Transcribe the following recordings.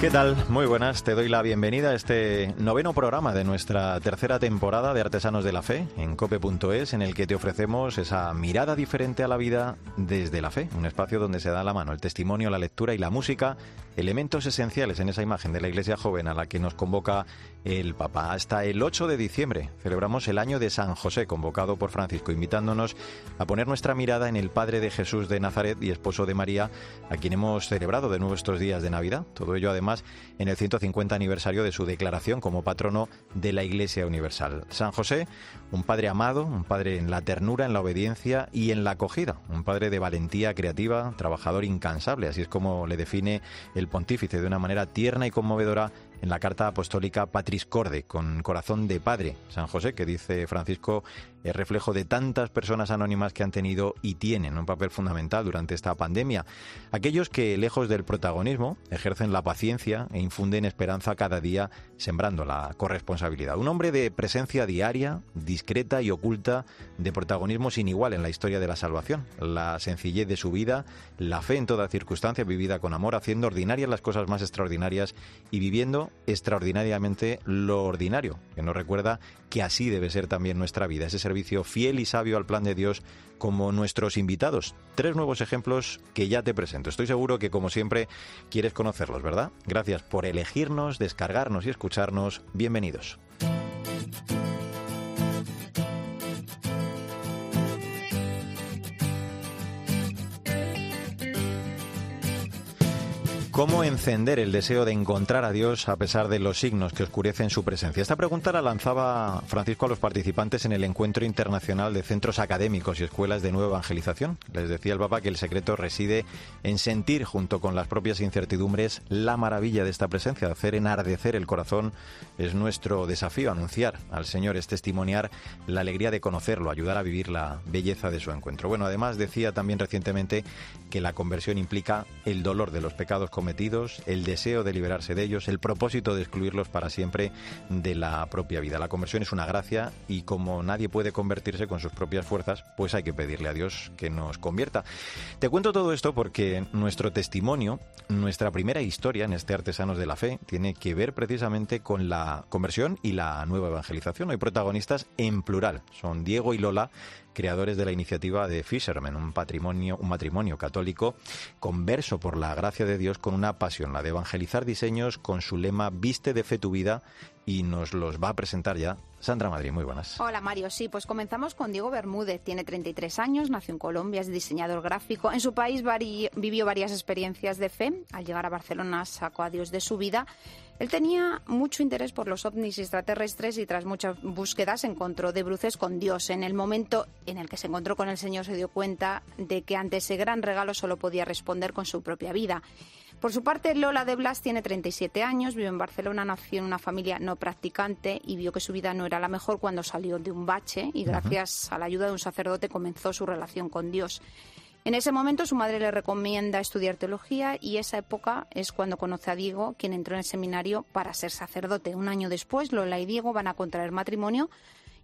¿Qué tal? Muy buenas, te doy la bienvenida a este noveno programa de nuestra tercera temporada de Artesanos de la Fe en cope.es, en el que te ofrecemos esa mirada diferente a la vida desde la fe, un espacio donde se da la mano el testimonio, la lectura y la música, elementos esenciales en esa imagen de la Iglesia joven a la que nos convoca el Papa. Hasta el 8 de diciembre celebramos el año de San José, convocado por Francisco, invitándonos a poner nuestra mirada en el Padre de Jesús de Nazaret y esposo de María, a quien hemos celebrado de nuevo estos días de Navidad. Todo ello además en el 150 aniversario de su declaración como patrono de la Iglesia Universal. San José, un padre amado, un padre en la ternura, en la obediencia y en la acogida, un padre de valentía creativa, trabajador incansable, así es como le define el pontífice de una manera tierna y conmovedora en la carta apostólica Patris Corde, con corazón de padre. San José, que dice Francisco, es reflejo de tantas personas anónimas que han tenido y tienen un papel fundamental durante esta pandemia. Aquellos que, lejos del protagonismo, ejercen la paciencia e infunden esperanza cada día, sembrando la corresponsabilidad. Un hombre de presencia diaria, discreta y oculta, de protagonismo sin igual en la historia de la salvación. La sencillez de su vida, la fe en toda circunstancia vivida con amor, haciendo ordinarias las cosas más extraordinarias y viviendo extraordinariamente lo ordinario, que nos recuerda que así debe ser también nuestra vida, ese fiel y sabio al plan de Dios como nuestros invitados. Tres nuevos ejemplos que ya te presento. Estoy seguro que como siempre quieres conocerlos, ¿verdad? Gracias por elegirnos, descargarnos y escucharnos. Bienvenidos. ¿Cómo encender el deseo de encontrar a Dios a pesar de los signos que oscurecen su presencia? Esta pregunta la lanzaba Francisco a los participantes en el Encuentro Internacional de Centros Académicos y Escuelas de Nueva Evangelización. Les decía el Papa que el secreto reside en sentir, junto con las propias incertidumbres, la maravilla de esta presencia, hacer enardecer el corazón. Es nuestro desafío, anunciar al Señor, es testimoniar la alegría de conocerlo, ayudar a vivir la belleza de su encuentro. Bueno, además decía también recientemente que la conversión implica el dolor de los pecados cometidos, el deseo de liberarse de ellos, el propósito de excluirlos para siempre de la propia vida. La conversión es una gracia y como nadie puede convertirse con sus propias fuerzas, pues hay que pedirle a Dios que nos convierta. Te cuento todo esto porque nuestro testimonio, nuestra primera historia en este Artesanos de la Fe, tiene que ver precisamente con la conversión y la nueva evangelización. Hay protagonistas en plural, son Diego y Lola, creadores de la iniciativa de Fisherman, un patrimonio, un matrimonio católico converso por la gracia de Dios con una pasión, la de evangelizar diseños con su lema Viste de fe tu vida y nos los va a presentar ya Sandra Madrid, muy buenas. Hola Mario, sí, pues comenzamos con Diego Bermúdez, tiene 33 años, nació en Colombia, es diseñador gráfico. En su país vivió varias experiencias de fe. Al llegar a Barcelona sacó a Dios de su vida. Él tenía mucho interés por los ovnis extraterrestres y tras muchas búsquedas encontró de bruces con Dios. En el momento en el que se encontró con el Señor se dio cuenta de que ante ese gran regalo solo podía responder con su propia vida. Por su parte, Lola de Blas tiene 37 años, vive en Barcelona, nació en una familia no practicante y vio que su vida no era la mejor cuando salió de un bache y gracias a la ayuda de un sacerdote comenzó su relación con Dios. En ese momento su madre le recomienda estudiar teología y esa época es cuando conoce a Diego, quien entró en el seminario para ser sacerdote. Un año después, Lola y Diego van a contraer matrimonio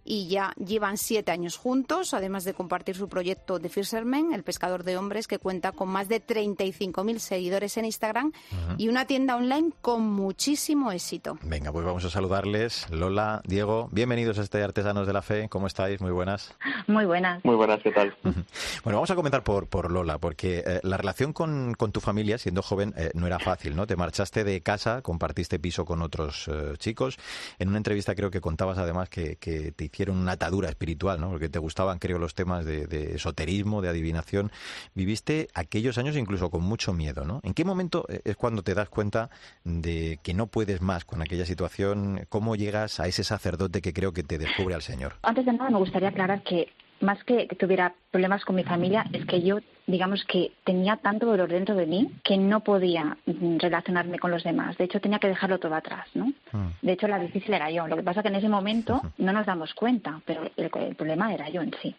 y ya llevan siete años juntos, además de compartir su proyecto de Fisherman, el pescador de hombres, que cuenta con más de 35.000 seguidores en Instagram y una tienda online con muchísimo éxito. Venga, pues vamos a saludarles. Lola, Diego, bienvenidos a este Artesanos de la Fe. ¿Cómo estáis? Muy buenas. Muy buenas. Muy buenas, ¿qué tal? Bueno, vamos a comentar por, por Lola, porque eh, la relación con, con, tu familia, siendo joven, eh, no era fácil, ¿no? Te marchaste de casa, compartiste piso con otros eh, chicos. En una entrevista creo que contabas además que, que te hicieron una atadura espiritual, ¿no? Porque te gustaban, creo, los temas de, de, esoterismo, de adivinación. Viviste aquellos años incluso con mucho miedo, ¿no? ¿En qué momento es cuando te das cuenta de que no puedes más con aquella situación? ¿Cómo llegas a ese sacerdote que creo que te descubre al Señor? Antes de nada, me gustaría aclarar que más que tuviera problemas con mi familia, es que yo, digamos que tenía tanto dolor dentro de mí que no podía relacionarme con los demás. De hecho, tenía que dejarlo todo atrás, ¿no? Mm. De hecho, la difícil era yo. Lo que pasa que en ese momento no nos damos cuenta, pero el, el problema era yo en sí.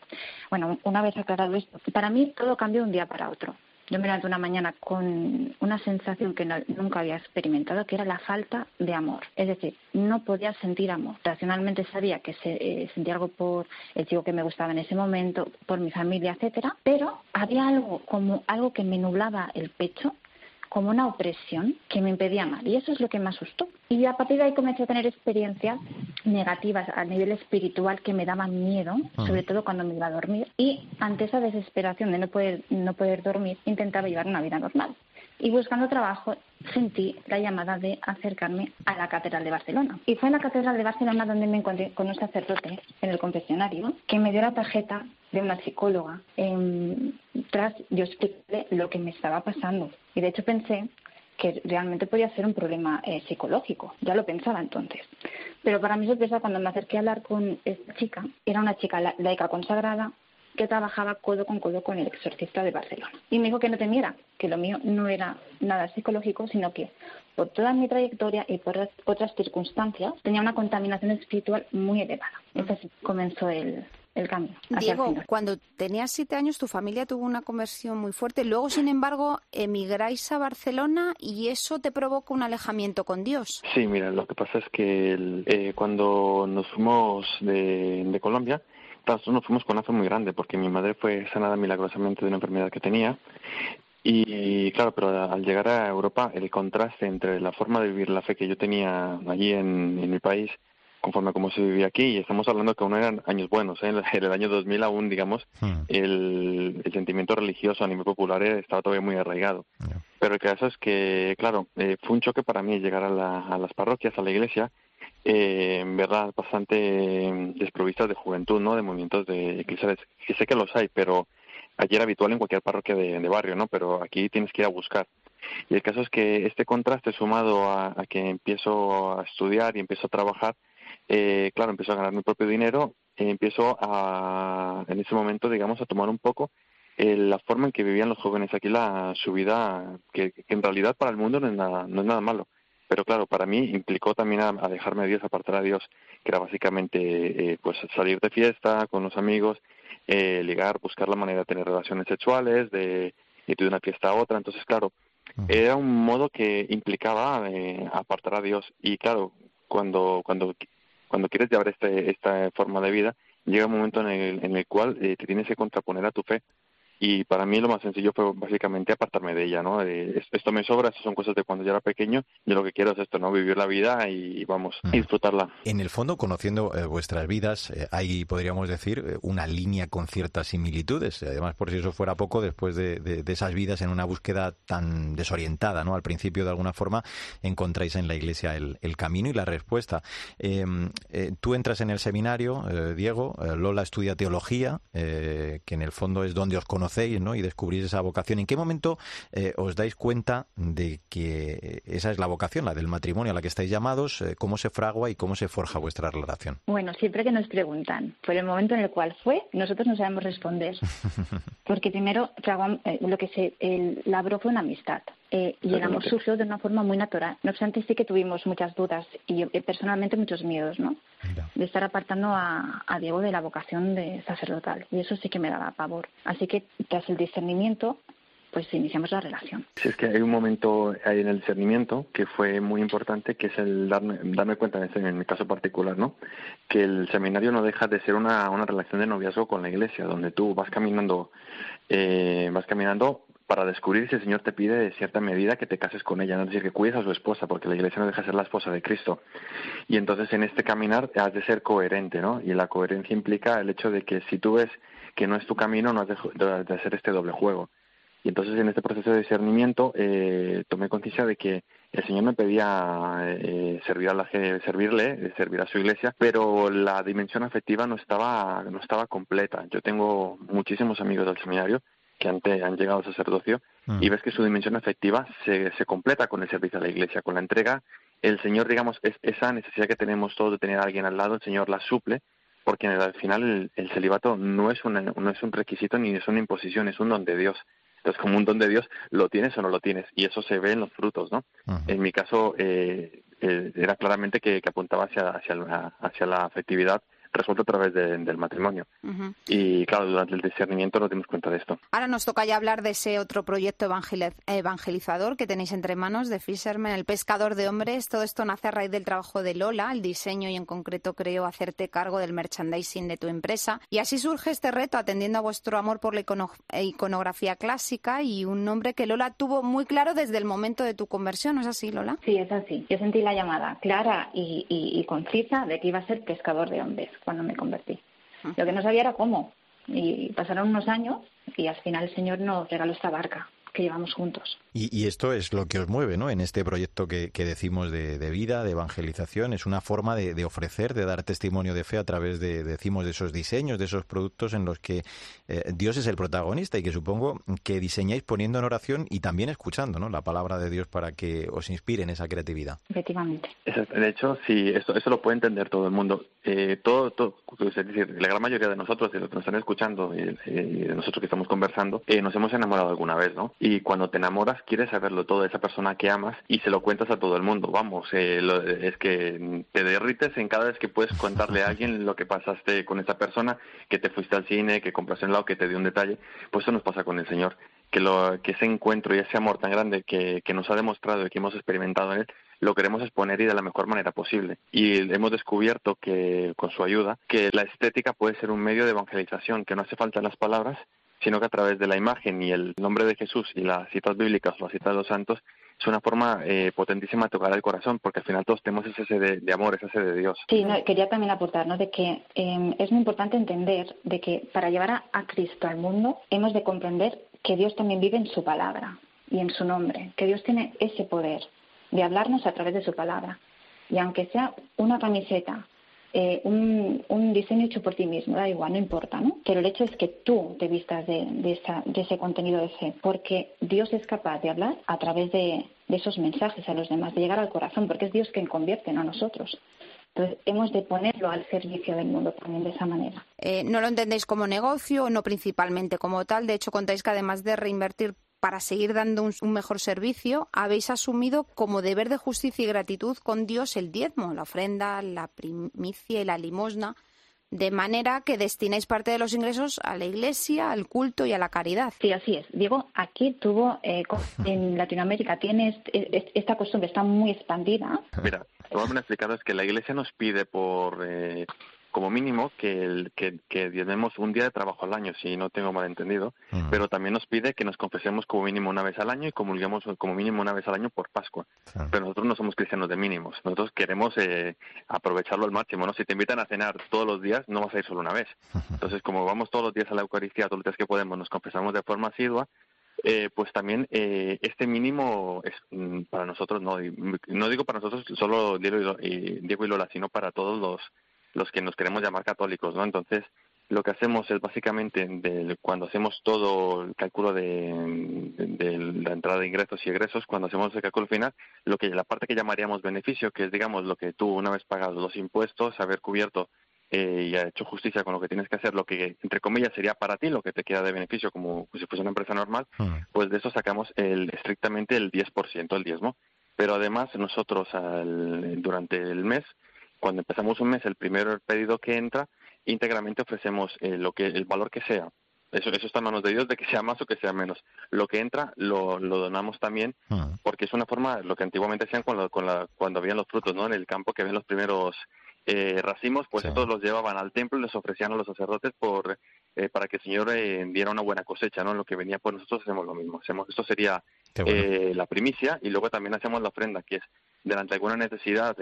Bueno, una vez aclarado esto, para mí todo cambió de un día para otro. Yo me levanté una mañana con una sensación que nunca había experimentado, que era la falta de amor. Es decir, no podía sentir amor. Racionalmente sabía que se, eh, sentía algo por el chico que me gustaba en ese momento, por mi familia, etcétera, pero había algo como algo que me nublaba el pecho como una opresión que me impedía amar. Y eso es lo que me asustó. Y a partir de ahí comencé a tener experiencias negativas a nivel espiritual que me daban miedo, ah. sobre todo cuando me iba a dormir. Y ante esa desesperación de no poder, no poder dormir, intentaba llevar una vida normal y buscando trabajo sentí la llamada de acercarme a la Catedral de Barcelona. Y fue en la Catedral de Barcelona donde me encontré con un sacerdote en el confesionario que me dio la tarjeta de una psicóloga. Eh, tras yo expliqué lo que me estaba pasando. Y de hecho pensé que realmente podía ser un problema eh, psicológico. Ya lo pensaba entonces. Pero para mi sorpresa, cuando me acerqué a hablar con esta chica, era una chica laica consagrada, que trabajaba codo con codo con el exorcista de Barcelona. Y me dijo que no temiera, que lo mío no era nada psicológico, sino que por toda mi trayectoria y por otras circunstancias tenía una contaminación espiritual muy elevada. Entonces comenzó el, el camino. Diego, cuando tenías siete años tu familia tuvo una conversión muy fuerte. Luego, sin embargo, emigráis a Barcelona y eso te provoca un alejamiento con Dios. Sí, mira, lo que pasa es que eh, cuando nos fuimos de, de Colombia, nosotros nos fuimos con una fe muy grande porque mi madre fue sanada milagrosamente de una enfermedad que tenía y claro, pero al llegar a Europa el contraste entre la forma de vivir la fe que yo tenía allí en, mi país conforme a cómo se vivía aquí, y estamos hablando que aún eran años buenos, ¿eh? en el año 2000 aún, digamos, hmm. el, sentimiento religioso a nivel popular estaba todavía muy arraigado. Pero el caso es que, claro, eh, fue un choque para mí llegar a, a las parroquias, a la iglesia, eh, en verdad bastante mm, desprovistas de juventud, ¿no? De movimientos de eclesiales, que sé que los hay, pero allí era habitual en cualquier parroquia de, barrio, ¿no? Pero aquí tienes que ir a buscar. Y el caso es que este contraste sumado a, que empiezo a estudiar y empiezo a trabajar, eh, claro, empiezo a ganar mi propio dinero, eh, empiezo a, en ese momento, digamos, a tomar un poco eh, la forma en que vivían los jóvenes aquí, la, su vida, que, que en realidad para el mundo no es nada, no es nada malo pero claro, para mí implicó también a, dejarme a Dios, apartar a Dios, que era básicamente eh, pues salir de fiesta con los amigos, eh, ligar, buscar la manera de tener relaciones sexuales, de ir de una fiesta a otra. Entonces, claro, era un modo que implicaba eh, apartar a Dios. Y claro, cuando, cuando, cuando quieres llevar este, esta forma de vida, llega un momento en el, en el cual te tienes que contraponer a tu fe y para mí lo más sencillo fue básicamente apartarme de ella, ¿no? esto me sobra, estas son cosas de cuando yo era pequeño, yo lo que quiero es esto, ¿no? Vivir la vida y vamos, a disfrutarla. En el fondo, conociendo eh, vuestras vidas, eh, hay, podríamos decir, eh, una línea con ciertas similitudes. Además, por si eso fuera poco, después de, esas vidas en una búsqueda tan desorientada, ¿no? Al principio, de alguna forma, encontráis en la iglesia el, camino y la respuesta. Em, tú entras en el seminario, Diego, Lola estudia teología, que en el fondo es donde os conocéis ¿no? y descubrís esa vocación. ¿En qué momento eh, os dais cuenta de que esa es la vocación, la del matrimonio a la que estáis llamados? Eh, ¿Cómo se fragua y cómo se forja vuestra relación? Bueno, siempre que nos preguntan por el momento en el cual fue, nosotros no sabemos responder. Porque primero eh, lo que se el, labró fue una amistad. Y el amor surgió de una forma muy natural. No obstante, sí que tuvimos muchas dudas y personalmente muchos miedos, ¿no? De estar apartando a, a, Diego de la vocación de sacerdotal. Y eso sí que me daba pavor. Así que tras el discernimiento, pues iniciamos la relación. Sí, es que hay un momento ahí en el discernimiento que fue muy importante, que es el darme, darme cuenta, en, este, en mi caso particular, ¿no? Que el seminario no deja de ser una, una relación de noviazgo con la iglesia, donde tú vas caminando, eh, vas caminando para descubrir si el Señor te pide de cierta medida que te cases con ella, no es decir, que cuides a su esposa, porque la iglesia no deja de ser la esposa de Cristo. Y entonces en este caminar has de ser coherente, ¿no? Y la coherencia implica el hecho de que si tú ves que no es tu camino, no has de, hacer este doble juego. Y entonces en este proceso de discernimiento eh, tomé conciencia de que el Señor me pedía eh, servir a la, servirle, servir a su iglesia, pero la dimensión afectiva no estaba, no estaba completa. Yo tengo muchísimos amigos del seminario que han, han llegado al sacerdocio y mm. ves que su dimensión afectiva se, se completa con el servicio a la iglesia, con la entrega. El Señor, digamos, es esa necesidad que tenemos todos de tener a alguien al lado, el Señor la suple, porque al final el, celibato no es, una, no es un requisito ni es una imposición, es un don de Dios. Entonces, como un don de Dios, lo tienes o no lo tienes, y eso se ve en los frutos, ¿no? En mi caso, eh, eh, era claramente que, que apuntaba hacia, hacia, la, hacia la afectividad resuelto a través del matrimonio. Y claro, durante el discernimiento nos dimos cuenta de esto. Ahora nos toca ya hablar de ese otro proyecto evangelizador que tenéis entre manos, de Fisherman, el pescador de hombres. Todo esto nace a raíz del trabajo de Lola, el diseño y en concreto creo hacerte cargo del merchandising de tu empresa. Y así surge este reto atendiendo a vuestro amor por la iconografía clásica y un nombre que Lola tuvo muy claro desde el momento de tu conversión. ¿No es así, Lola? Sí, es así. Yo sentí la llamada clara y, y concisa de que iba a ser pescador de hombres cuando me convertí. Lo que no sabía era cómo. Y pasaron unos años y al final el Señor nos regaló esta barca que llevamos juntos. Y, esto es lo que os mueve, ¿no? En este proyecto que, decimos de, vida, de evangelización, es una forma de, ofrecer, de dar testimonio de fe a través de, decimos, de esos diseños, de esos productos en los que eh, Dios es el protagonista y que supongo que diseñáis poniendo en oración y también escuchando, ¿no? La palabra de Dios para que os inspire en esa creatividad. Efectivamente. De hecho, sí, eso, eso lo puede entender todo el mundo. Eh, todo, todo, es decir, la gran mayoría de nosotros, de los que nos están escuchando y, de nosotros que estamos conversando, eh, nos hemos enamorado alguna vez, ¿no? Y cuando te enamoras quieres saberlo todo de esa persona que amas y se lo cuentas a todo el mundo. Vamos, eh, es que te derrites en cada vez que puedes contarle a alguien lo que pasaste con esa persona, que te fuiste al cine, que compraste un lado, que te dio un detalle. Pues eso nos pasa con el Señor. Que, lo, que ese encuentro y ese amor tan grande que, que nos ha demostrado y que hemos experimentado en Él, lo queremos exponer y de la mejor manera posible. Y hemos descubierto que, con su ayuda, que la estética puede ser un medio de evangelización, que no hace falta las palabras, sino que a través de la imagen y el nombre de Jesús y las citas bíblicas o las citas de los santos es una forma eh, potentísima de tocar el corazón, porque al final todos tenemos ese sed de, amor, ese sed de Dios. Sí, quería también aportar ¿no? de que em, es muy importante entender de que para llevar a Cristo al mundo hemos de comprender que Dios también vive en su palabra y en su nombre, que Dios tiene ese poder de hablarnos a través de su palabra. Y aunque sea una camiseta eh, un, un, diseño hecho por ti mismo, da igual, no importa, ¿no? Pero el hecho es que tú te vistas de, de, de ese contenido de fe, porque Dios es capaz de hablar a través de, de, esos mensajes a los demás, de llegar al corazón, porque es Dios quien convierte, no nosotros. Entonces, hemos de ponerlo al servicio del mundo también de esa manera. Eh, no lo entendéis como negocio, no principalmente como tal. De hecho, contáis que además de reinvertir para seguir dando un, mejor servicio, habéis asumido como deber de justicia y gratitud con Dios el diezmo, la ofrenda, la primicia y la limosna, de manera que destináis parte de los ingresos a la iglesia, al culto y a la caridad. Sí, así es. Diego, aquí tuvo, eh, en Latinoamérica tiene esta costumbre, está muy expandida. Mira, lo que me explicado es que la iglesia nos pide por... Eh, como mínimo que, el, que, que diezmemos un día de trabajo al año, si no tengo mal entendido, pero también nos pide que nos confesemos como mínimo una vez al año y comulguemos como mínimo una vez al año por Pascua. Pero nosotros no somos cristianos de mínimos, nosotros queremos eh, aprovecharlo al máximo, ¿no? Si te invitan a cenar todos los días, no vas a ir solo una vez. Entonces, como vamos todos los días a la Eucaristía, todos los días que podemos, nos confesamos de forma asidua, eh, pues también eh, este mínimo es mm, para nosotros, no, no digo para nosotros solo Diego y Lola, sino para todos los los que nos queremos llamar católicos, ¿no? Entonces, lo que hacemos es básicamente cuando hacemos todo el cálculo de, la entrada de ingresos y egresos, cuando hacemos el cálculo final, lo que la parte que llamaríamos beneficio, que es digamos lo que tú una vez pagado los impuestos, haber cubierto eh, y ha hecho justicia con lo que tienes que hacer, lo que entre comillas sería para ti, lo que te queda de beneficio como si fuese una empresa normal, pues de eso sacamos el, estrictamente el 10%, el diezmo. Pero además nosotros al, durante el mes cuando empezamos un mes, el primer pedido que entra, íntegramente ofrecemos eh, lo que el valor que sea. Eso, eso está en manos de Dios, de que sea más o que sea menos. Lo que entra lo, lo donamos también, ah. porque es una forma, lo que antiguamente hacían con, con la, cuando habían los frutos, ¿no? En el campo que ven los primeros eh, racimos, pues estos los llevaban al templo y les ofrecían a los sacerdotes por eh, para que el Señor eh, diera una buena cosecha, ¿no? Lo que venía por nosotros hacemos lo mismo. Hacemos, esto sería eh, la primicia y luego también hacemos la ofrenda, que es delante de alguna necesidad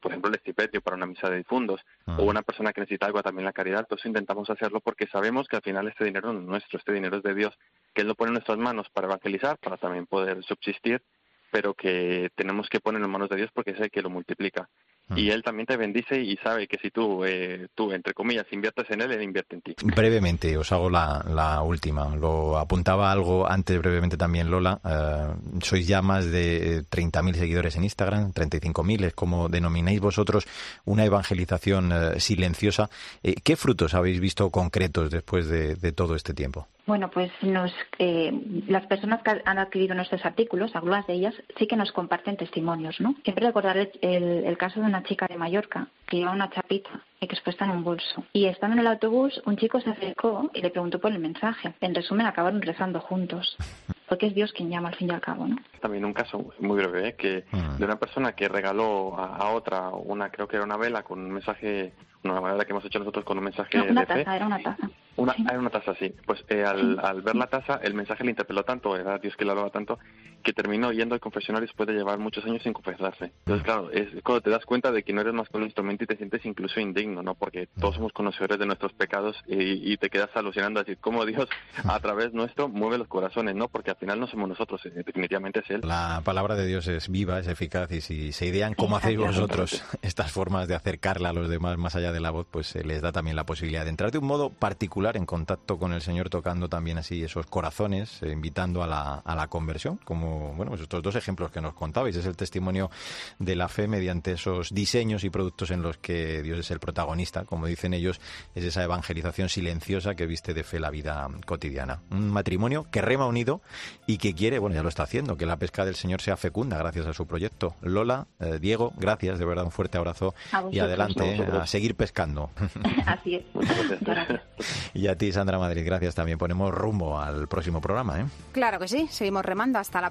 por ejemplo, el estipendio para una misa de difuntos o ah. una persona que necesita algo también la caridad, entonces intentamos hacerlo porque sabemos que al final este dinero no es nuestro, este dinero es de Dios, que Él lo pone en nuestras manos para evangelizar, para también poder subsistir, pero que tenemos que ponerlo en manos de Dios porque es el que lo multiplica. Y él también te bendice y sabe que si tú, eh, tú entre comillas, inviertes en él, él invierte en ti. Brevemente, os hago la, la última. Lo apuntaba algo antes brevemente también Lola. Eh, sois ya más de 30.000 seguidores en Instagram, 35.000, es como denomináis vosotros una evangelización eh, silenciosa. ¿Qué frutos habéis visto concretos después de, de todo este tiempo? Bueno, pues nos, eh, las personas que han adquirido nuestros artículos, algunas de ellas, sí que nos comparten testimonios, ¿no? Siempre recordaré el, el caso de una chica de Mallorca que lleva una chapita expuesta en un bolso. Y estando en el autobús, un chico se acercó y le preguntó por el mensaje. En resumen, acabaron rezando juntos. Porque es Dios quien llama al fin y al cabo, ¿no? También un caso muy breve, ¿eh? que Mm. de una persona que regaló a, a otra una, creo que era una vela con un mensaje, una vela que hemos hecho nosotros con un mensaje No, una de fe. taza, era una taza. Una, Sí. era una taza, sí. Pues eh, al, al ver la taza, el mensaje le interpeló tanto, era Dios que le hablaba tanto, que terminó yendo al confesionario después de llevar muchos años sin confesarse. Entonces, claro, es cuando te das cuenta de que no eres más que un instrumento y te sientes incluso indigno, ¿no? Porque todos somos conocedores de nuestros pecados y, y te quedas alucinando a decir cómo Dios a través nuestro mueve los corazones, ¿no? Porque al final no somos nosotros, definitivamente es Él. La palabra de Dios es viva, es eficaz y si se idean cómo hacéis vosotros estas formas de acercarla a los demás más allá de la voz, pues se les da también la posibilidad de entrar de un modo particular en contacto con el Señor, tocando también así esos corazones, eh, invitando a la, a la conversión, como bueno, pues estos dos ejemplos que nos contabais. Es el testimonio de la fe mediante esos diseños y productos en los que Dios es el protagonista, como dicen ellos, es esa evangelización silenciosa que viste de fe la vida cotidiana. Un matrimonio que rema unido y que quiere, bueno, ya lo está haciendo, que la pesca del Señor sea fecunda gracias a su proyecto. Lola, eh, Diego, gracias, de verdad, un fuerte abrazo y adelante, A eh, seguir pescando. Así es. Y a ti, Sandra Madrid, gracias también. Ponemos rumbo al próximo programa, ¿eh? Claro que sí, seguimos remando. Hasta la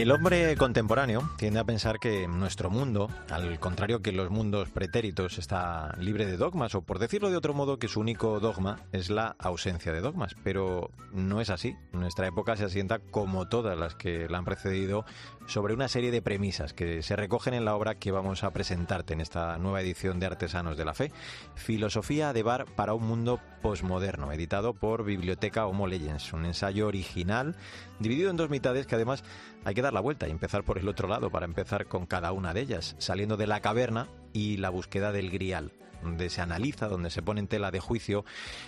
El hombre contemporáneo tiende a pensar que nuestro mundo, al contrario que los mundos pretéritos, está libre de dogmas, o por decirlo de otro modo, que su único dogma es la ausencia de dogmas. Pero no es así. Nuestra época se asienta, como todas las que la han precedido, sobre una serie de premisas que se recogen en la obra que vamos a presentarte en esta nueva edición de Artesanos de la Fe. Filosofía de Bar para un mundo posmoderno, editado por Biblioteca Homo Legends, un ensayo original dividido en dos mitades que además hay que dar la vuelta y empezar por el otro lado para empezar con cada una de ellas, saliendo de la caverna y la búsqueda del grial donde se analiza, donde se pone en tela de juicio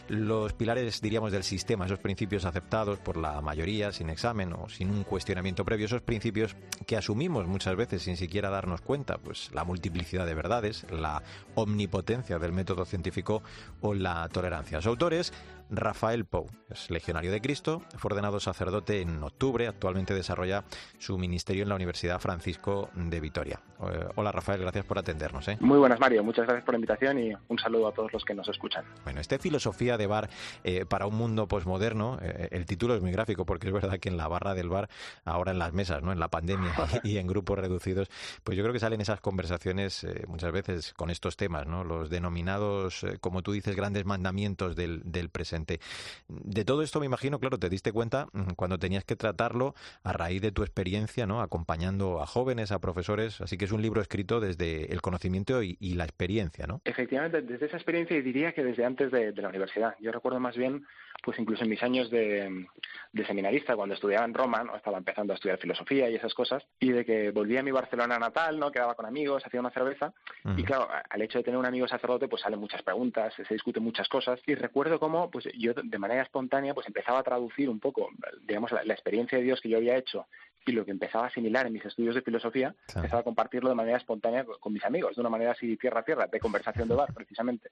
los pilares, diríamos, del sistema, esos principios aceptados por la mayoría, sin examen o sin un cuestionamiento previo, esos principios que asumimos muchas veces sin siquiera darnos cuenta, pues la multiplicidad de verdades, la omnipotencia del método científico o la tolerancia. Su autor es Rafael Pou, es legionario de Cristo, fue ordenado sacerdote en octubre, actualmente desarrolla su ministerio en la Universidad Francisco de Vitoria. Eh, hola Rafael, gracias por atendernos. ¿eh? Muy buenas, Mario. Muchas gracias por la invitación y un saludo a todos los que nos escuchan. Bueno, esta filosofía de bar eh, para un mundo posmoderno, eh, el título es muy gráfico porque es verdad que en la barra del bar, ahora en las mesas, ¿no? en la pandemia y en grupos reducidos, pues yo creo que salen esas conversaciones muchas veces con estos temas, ¿no? los denominados, como tú dices, grandes mandamientos del, del presente. De todo esto me imagino, claro, te diste cuenta mm, cuando tenías que tratarlo a raíz de tu experiencia, ¿no? acompañando a jóvenes, a profesores, así que es un libro escrito desde el conocimiento y, y la experiencia, ¿no? Efectivamente, desde esa experiencia y diría que desde antes de, de la universidad. Yo recuerdo más bien, pues incluso en mis años de, de seminarista, cuando estudiaba en Roma, ¿no? estaba empezando a estudiar filosofía y esas cosas, y de que volvía a mi Barcelona natal, ¿no? quedaba con amigos, hacía una cerveza, Ujú. y claro, al hecho de tener un amigo sacerdote, pues salen muchas preguntas, se discuten muchas cosas, y recuerdo cómo, pues yo de manera espontánea, pues empezaba a traducir un poco, digamos, la, la experiencia de Dios que yo había hecho y lo que empezaba a asimilar en mis estudios de filosofía, Claro. empezaba a compartirlo de manera espontánea con, con mis amigos, de una manera así tierra a tierra, de conversación de bar, precisamente.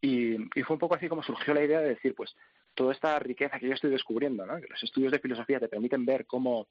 Y, y fue un poco así como surgió la idea de decir, pues, toda esta riqueza que yo estoy descubriendo, ¿no? que los estudios de filosofía te permiten ver cómo,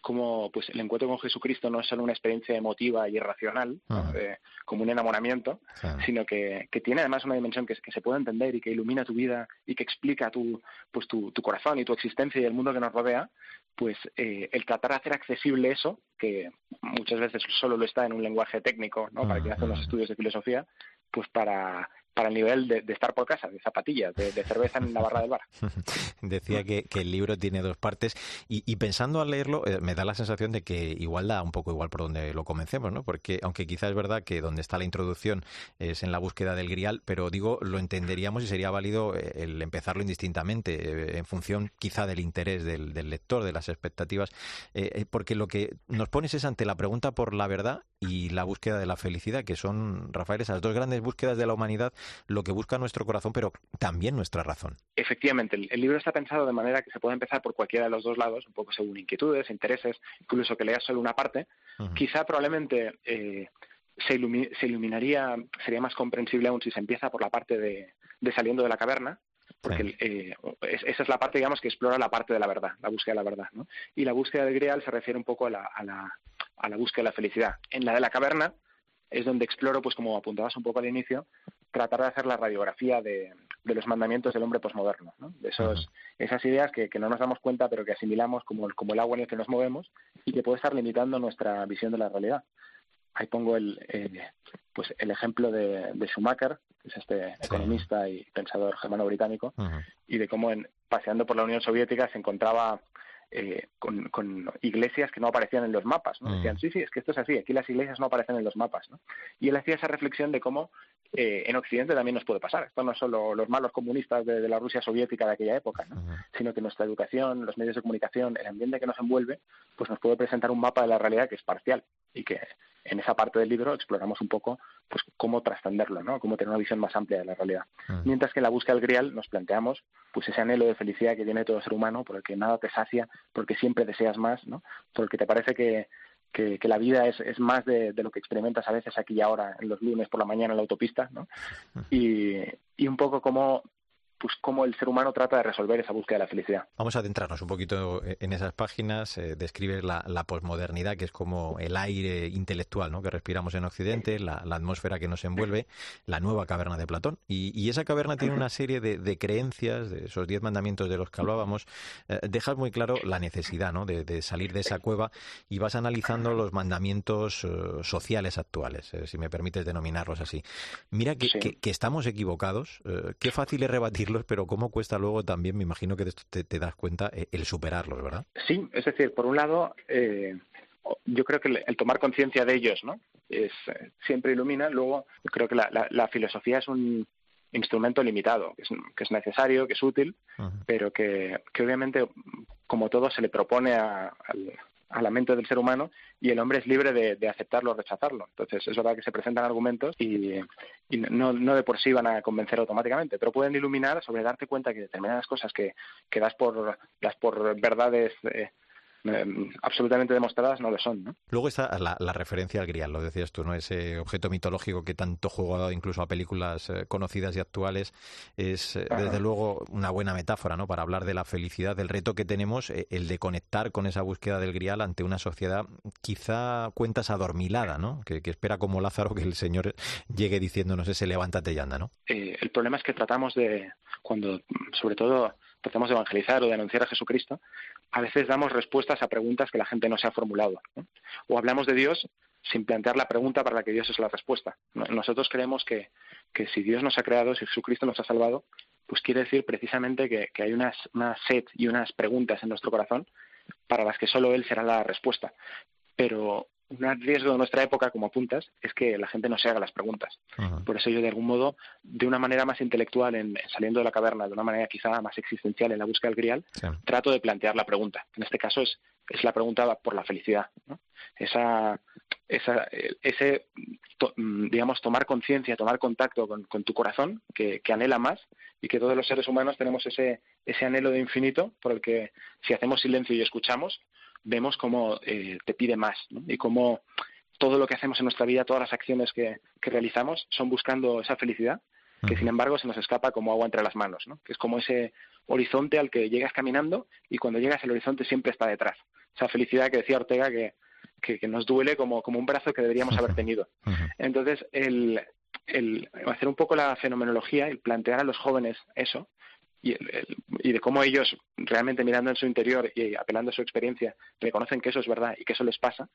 cómo pues, el encuentro con Jesucristo no es solo una experiencia emotiva y irracional, de- como un enamoramiento, sino que, que tiene además una dimensión que, que se puede entender y que ilumina tu vida y que explica tu, pues tu, tu corazón y tu existencia y el mundo que nos rodea, pues eh, el tratar de hacer accesible eso, que muchas veces solo lo está en un lenguaje técnico, ¿no? Para quien hace los estudios de filosofía, pues para, para el nivel de, estar por casa, de zapatillas, de, cerveza en la barra del bar. Decía que, el libro tiene dos partes y, pensando al leerlo eh, me da la sensación de que igual da un poco igual por donde lo comencemos, ¿no? Porque aunque quizás es verdad que donde está la introducción es en la búsqueda del grial, pero digo, lo entenderíamos y sería válido eh, el empezarlo indistintamente eh, en función quizá del interés del, lector, de las expectativas, porque lo que nos pones es ante la pregunta por la verdad y la búsqueda de la felicidad, que son, Rafael, esas dos grandes búsquedas de la humanidad, lo que busca nuestro corazón, pero también nuestra razón. Efectivamente, el, libro está pensado de manera que se puede empezar por cualquiera de los dos lados, un poco según inquietudes, intereses, incluso que leas solo una parte. Quizá probablemente eh, se, iluminaría, sería más comprensible aún si se empieza por la parte de, saliendo de la caverna, porque eh, esa es la parte, digamos, que explora la parte de la verdad, la búsqueda de la verdad, ¿no? Y la búsqueda del Grial se refiere un poco a la, a la, a la búsqueda de la felicidad. En la de la caverna es donde exploro, pues como apuntabas un poco al inicio, tratar de hacer la radiografía de, los mandamientos del hombre posmoderno, ¿no? de esos, esas ideas que, no nos damos cuenta pero que asimilamos como el, como el agua en el que nos movemos y que puede estar limitando nuestra visión de la realidad. Ahí pongo el, pues el ejemplo de, Schumacher, que es este economista y pensador germano-británico, y de cómo en, paseando por la Unión Soviética se encontraba eh, con, iglesias que no aparecían en los mapas. ¿no? Decían, sí, sí, es que esto es así, aquí las iglesias no aparecen en los mapas. ¿no? Y él hacía esa reflexión de cómo eh, en Occidente también nos puede pasar. Esto no son solo los malos comunistas de, la Rusia soviética de aquella época, ¿no? sino que nuestra educación, los medios de comunicación, el ambiente que nos envuelve, pues nos puede presentar un mapa de la realidad que es parcial y que en esa parte del libro exploramos un poco pues cómo trascenderlo, ¿no? Cómo tener una visión más amplia de la realidad. Mientras que en la búsqueda del grial nos planteamos pues ese anhelo de felicidad que tiene todo ser humano, por el que nada te sacia, porque siempre deseas más, ¿no? Porque te parece que, que, la vida es, es más de, de, lo que experimentas a veces aquí y ahora, en los lunes por la mañana en la autopista, ¿no? Y, y un poco como pues cómo el ser humano trata de resolver esa búsqueda de la felicidad. Vamos a adentrarnos un poquito en esas páginas. Eh, describe la, posmodernidad, que es como el aire intelectual ¿no? que respiramos en Occidente, la, atmósfera que nos envuelve, la nueva caverna de Platón. Y, esa caverna tiene una serie de, creencias, de esos diez mandamientos de los que hablábamos. Eh, dejas muy claro la necesidad ¿no? de, salir de esa cueva y vas analizando los mandamientos eh, sociales actuales, si me permites denominarlos así. Mira que, que estamos equivocados. qué fácil es rebatir pero cómo cuesta luego también, me imagino que de esto te, das cuenta, eh, el superarlos, ¿verdad? Sí, es decir, por un lado, eh, yo creo que el, tomar conciencia de ellos, ¿no? Es, eh, siempre ilumina. Luego, creo que la, filosofía es un instrumento limitado, que es, necesario, que es útil, pero que, obviamente, como todo, se le propone al, a la mente del ser humano y el hombre es libre de, aceptarlo o rechazarlo. Entonces, es verdad que se presentan argumentos y, no, no, de por sí van a convencer automáticamente, pero pueden iluminar sobre darte cuenta que determinadas cosas que, que das, por, das por verdades eh, Em, absolutamente demostradas no lo son. ¿no? Luego está la, referencia al grial, lo decías tú, ¿no? ese objeto mitológico que tanto juego ha dado incluso a películas eh, conocidas y actuales, es eh, desde luego una buena metáfora ¿no? para hablar de la felicidad, del reto que tenemos, eh, el de conectar con esa búsqueda del grial ante una sociedad quizá cuentas adormilada, ¿no? que, espera como Lázaro que el Señor llegue diciéndonos ese levántate y anda. ¿no? el problema es que tratamos de, cuando sobre todo tratamos de evangelizar o de anunciar a Jesucristo, a veces damos respuestas a preguntas que la gente no se ha formulado. O hablamos de Dios sin plantear la pregunta para la que Dios es la respuesta. Nosotros creemos que, que si Dios nos ha creado, si Jesucristo nos ha salvado, pues quiere decir precisamente que, que hay unas, una sed y unas preguntas en nuestro corazón para las que solo Él será la respuesta. Pero un riesgo de nuestra época, como apuntas, es que la gente no se haga las preguntas. Por eso yo, de algún modo, de una manera más intelectual, en, saliendo de la caverna, de una manera quizá más existencial en la búsqueda del grial, trato de plantear la pregunta. En este caso es, es la pregunta por la felicidad. Esa, esa, ese, digamos, tomar conciencia, tomar contacto con, tu corazón, que, que, anhela más, y que todos los seres humanos tenemos ese, ese anhelo de infinito por el que, si hacemos silencio y escuchamos, vemos cómo eh, te pide más y cómo todo lo que hacemos en nuestra vida, todas las acciones que, realizamos son buscando esa felicidad que sin embargo se nos escapa como agua entre las manos, ¿no? que es como ese horizonte al que llegas caminando y cuando llegas el horizonte siempre está detrás. Esa felicidad que decía Ortega que, que, nos duele como, como un brazo que deberíamos haber tenido. Entonces, el, el hacer un poco la fenomenología, el plantear a los jóvenes eso, y, y, de cómo ellos realmente mirando en su interior y apelando a su experiencia reconocen que eso es verdad y que eso les pasa,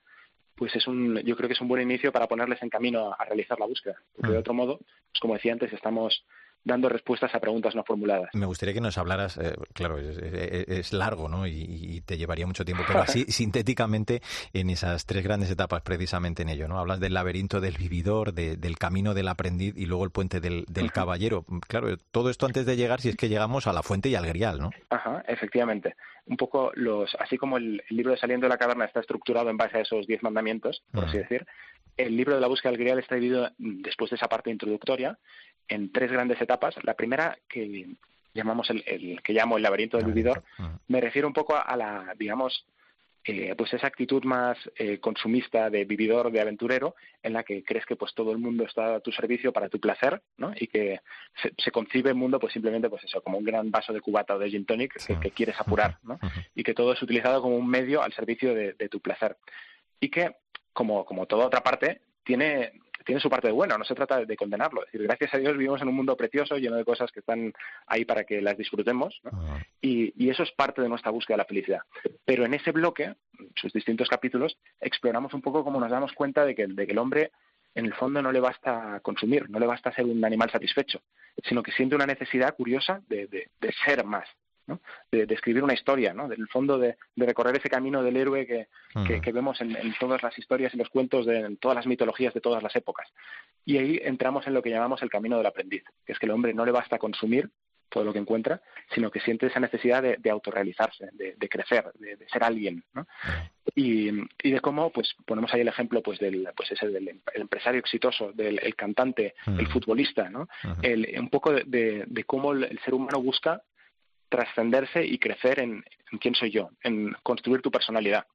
pues es un, yo creo que es un buen inicio para ponerles en camino a, realizar la búsqueda. Porque de mm. otro modo, pues como decía antes, estamos dando respuestas a preguntas no formuladas. Me gustaría que nos hablaras, eh, claro, es, largo ¿no? Y, te llevaría mucho tiempo, pero así sintéticamente en esas tres grandes etapas precisamente en ello. ¿no? Hablas del laberinto del vividor, del camino del aprendiz y luego el puente del, caballero. Claro, todo esto antes de llegar, si es que llegamos a la fuente y al grial, ¿no? Ajá, efectivamente. Un poco los, así como el, libro de Saliendo de la Caverna está estructurado en base a esos diez mandamientos, por así decir, el libro de la búsqueda del grial está dividido, mm, después de esa parte introductoria, en tres grandes etapas. La primera, que llamamos el, que llamo el laberinto del vividor, me refiero un poco a la, digamos, eh, pues esa actitud más eh, consumista de vividor, de aventurero, en la que crees que pues todo el mundo está a tu servicio para tu placer, ¿no? Y que se, concibe el mundo pues simplemente pues eso, como un gran vaso de cubata o de gin tonic que, quieres apurar, ¿no? Y que todo es utilizado como un medio al servicio de, de tu placer. Y que, como, como toda otra parte, tiene tiene su parte de bueno, no se trata de condenarlo. Es decir, gracias a Dios vivimos en un mundo precioso, lleno de cosas que están ahí para que las disfrutemos, ah. y, eso es parte de nuestra búsqueda de la felicidad. Pero en ese bloque, sus distintos capítulos, exploramos un poco cómo nos damos cuenta de que, de que el hombre en el fondo no le basta consumir, no le basta ser un animal satisfecho, sino que siente una necesidad curiosa de, de ser más, de, escribir una historia, ¿no? del fondo de, recorrer ese camino del héroe que, que, vemos en, todas las historias y los cuentos de en todas las mitologías de todas las épocas. Y ahí entramos en lo que llamamos el camino del aprendiz, que es que el hombre no le basta consumir todo lo que encuentra, sino que siente esa necesidad de, de autorrealizarse, de, crecer, de, ser alguien, ¿no? Y, y, de cómo, pues, ponemos ahí el ejemplo, pues, del, pues ese del empresario exitoso, del el cantante, el futbolista, ¿no? el, un poco de, cómo el, ser humano busca trascenderse y crecer en, quién soy yo, en construir tu personalidad.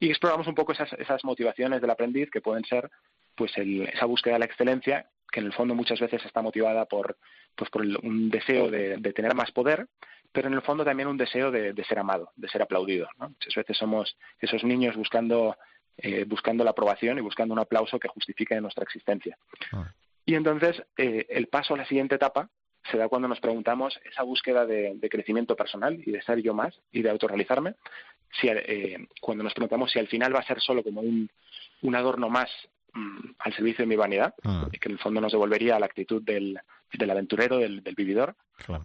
Y exploramos un poco esas, esas motivaciones del aprendiz que pueden ser pues esa búsqueda de la excelencia, que en el fondo muchas veces está motivada por, pues por un deseo de, tener más poder, pero en el fondo también un deseo de, ser amado, de ser aplaudido. Muchas veces somos esos niños buscando, eh, buscando la aprobación y buscando un aplauso que justifique nuestra existencia. Ah. Y entonces eh, el paso a la siguiente etapa se da cuando nos preguntamos esa búsqueda de, crecimiento personal y de ser yo más y de autorrealizarme, si, eh, cuando nos preguntamos si al final va a ser solo como un, un adorno más mm, al servicio de mi vanidad, ah. que en el fondo nos devolvería a la actitud del, del aventurero, del, vividor,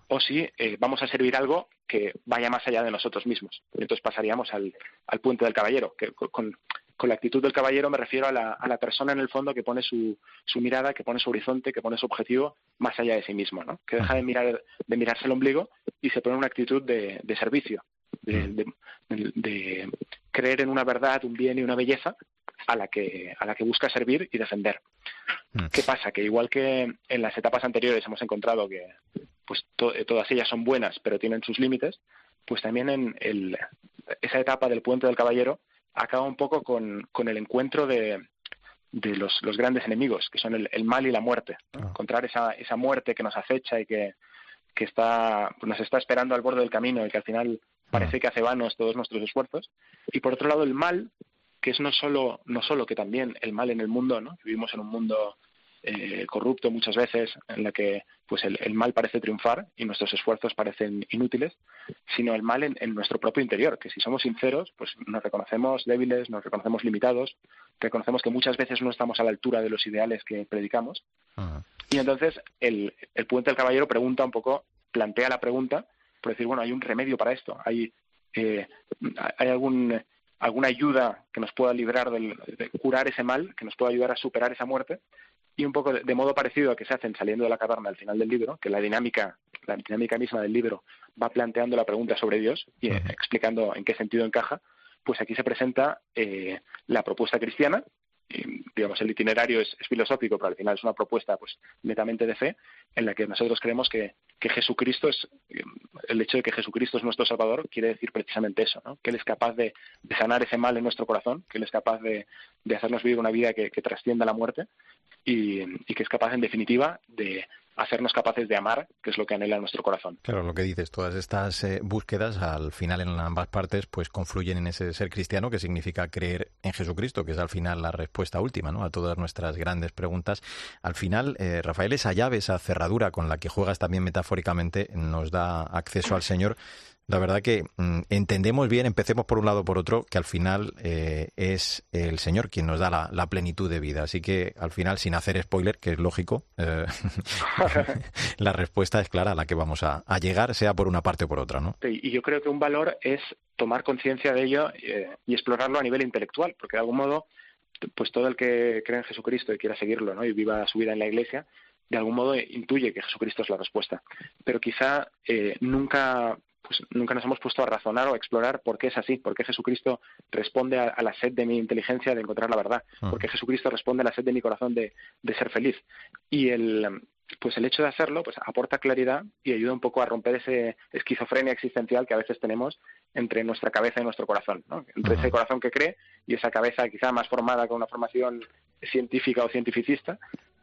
o si eh, vamos a servir algo que vaya más allá de nosotros mismos. entonces pasaríamos al, al puente del caballero, que con, con la actitud del caballero me refiero a la, a la persona en el fondo que pone su, su, mirada, que pone su horizonte, que pone su objetivo más allá de sí mismo, ¿no? que deja de, mirar, de mirarse el ombligo y se pone una actitud de, de servicio, de, de, creer en una verdad, un bien y una belleza a la que, a la que busca servir y defender. ¿Qué pasa? Que igual que en las etapas anteriores hemos encontrado que pues todas ellas son buenas pero tienen sus límites, pues también en el, esa etapa del puente del caballero acaba un poco con, con el encuentro de, de los, los, grandes enemigos, que son el, el mal y la muerte. Ah. Encontrar esa, esa muerte que nos acecha y que, que está, pues nos está esperando al borde del camino y que al final parece ah. que hace vanos todos nuestros esfuerzos. Y por otro lado, el mal, que es no solo, no solo que también el mal en el mundo, ¿no? Vivimos en un mundo eh, corrupto muchas veces, en la que pues el, mal parece triunfar y nuestros esfuerzos parecen inútiles, sino el mal en, nuestro propio interior, que si somos sinceros, pues nos reconocemos débiles, nos reconocemos limitados, reconocemos que muchas veces no estamos a la altura de los ideales que predicamos. Y entonces el, el puente del caballero pregunta un poco, plantea la pregunta, por decir, bueno, hay un remedio para esto, hay, eh, hay algún alguna ayuda que nos pueda librar del, de curar ese mal, que nos pueda ayudar a superar esa muerte, y un poco de, modo parecido a que se hacen saliendo de la caverna al final del libro, que la dinámica, la dinámica misma del libro va planteando la pregunta sobre Dios y eh, explicando en qué sentido encaja, pues aquí se presenta eh, la propuesta cristiana, digamos, el itinerario es, filosófico, pero al final es una propuesta pues netamente de fe, en la que nosotros creemos que, que, Jesucristo es, el hecho de que Jesucristo es nuestro Salvador quiere decir precisamente eso, ¿no? que Él es capaz de, sanar ese mal en nuestro corazón, que Él es capaz de, de hacernos vivir una vida que, que trascienda la muerte y, y que es capaz, en definitiva, de hacernos capaces de amar, que es lo que anhela nuestro corazón. Claro, lo que dices, todas estas eh, búsquedas al final en ambas partes pues confluyen en ese ser cristiano que significa creer en Jesucristo, que es al final la respuesta última ¿no? a todas nuestras grandes preguntas. Al final, eh, Rafael, esa llave, esa cerradura con la que juegas también metafóricamente nos da acceso al Señor la verdad que mm, entendemos bien, empecemos por un lado o por otro, que al final eh, es el Señor quien nos da la, plenitud de vida. Así que al final, sin hacer spoiler, que es lógico, eh, la respuesta es clara a la que vamos a, llegar, sea por una parte o por otra. ¿no? y yo creo que un valor es tomar conciencia de ello eh, y explorarlo a nivel intelectual, porque de algún modo, pues todo el que cree en Jesucristo y quiera seguirlo ¿no? y viva su vida en la Iglesia, de algún modo intuye que Jesucristo es la respuesta. Pero quizá nunca pues nunca nos hemos puesto a razonar o a explorar por qué es así, por qué Jesucristo responde a, la sed de mi inteligencia de encontrar la verdad, mm. por qué Jesucristo responde a la sed de mi corazón de, de ser feliz. Y el, pues el hecho de hacerlo pues aporta claridad y ayuda un poco a romper ese esquizofrenia existencial que a veces tenemos entre nuestra cabeza y nuestro corazón, ¿no? entre ese corazón que cree y esa cabeza quizá más formada con una formación científica o cientificista